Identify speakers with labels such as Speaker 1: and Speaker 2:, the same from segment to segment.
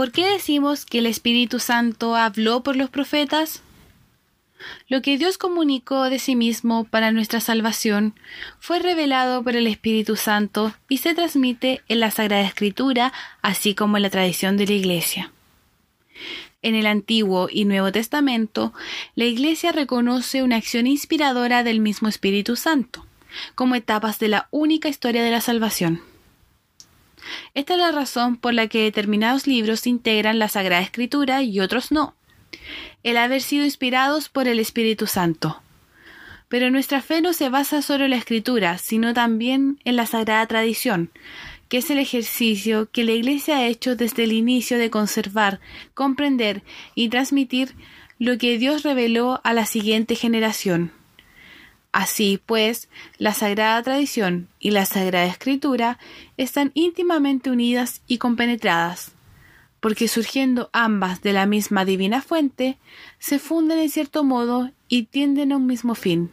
Speaker 1: ¿por qué decimos que el Espíritu Santo habló por los profetas? Lo que Dios comunicó de sí mismo para nuestra salvación fue revelado por el Espíritu Santo y se transmite en la Sagrada Escritura, así como en la tradición de la Iglesia. En el Antiguo y Nuevo Testamento, la Iglesia reconoce una acción inspiradora del mismo Espíritu Santo, como etapas de la única historia de la salvación. Esta es la razón por la que determinados libros integran la Sagrada Escritura y otros no, el haber sido inspirados por el Espíritu Santo. Pero nuestra fe no se basa solo en la Escritura, sino también en la Sagrada Tradición, que es el ejercicio que la Iglesia ha hecho desde el inicio de conservar, comprender y transmitir lo que Dios reveló a la siguiente generación. Así pues, la Sagrada Tradición y la Sagrada Escritura están íntimamente unidas y compenetradas, porque surgiendo ambas de la misma divina fuente, se funden en cierto modo y tienden a un mismo fin,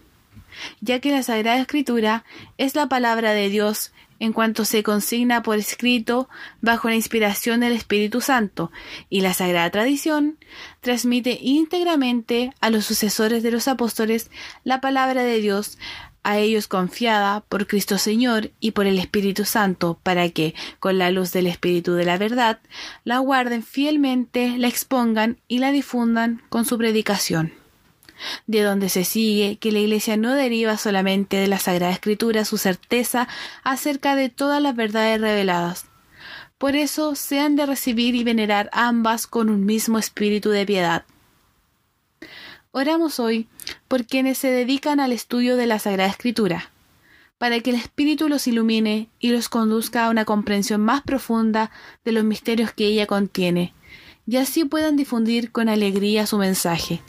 Speaker 1: ya que la Sagrada Escritura es la palabra de Dios en cuanto se consigna por escrito bajo la inspiración del Espíritu Santo, y la Sagrada Tradición transmite íntegramente a los sucesores de los apóstoles la palabra de Dios, a ellos confiada por Cristo Señor y por el Espíritu Santo, para que, con la luz del Espíritu de la verdad, la guarden fielmente, la expongan y la difundan con su predicación de donde se sigue que la Iglesia no deriva solamente de la Sagrada Escritura su certeza acerca de todas las verdades reveladas. Por eso se han de recibir y venerar ambas con un mismo espíritu de piedad. Oramos hoy por quienes se dedican al estudio de la Sagrada Escritura, para que el Espíritu los ilumine y los conduzca a una comprensión más profunda de los misterios que ella contiene, y así puedan difundir con alegría su mensaje.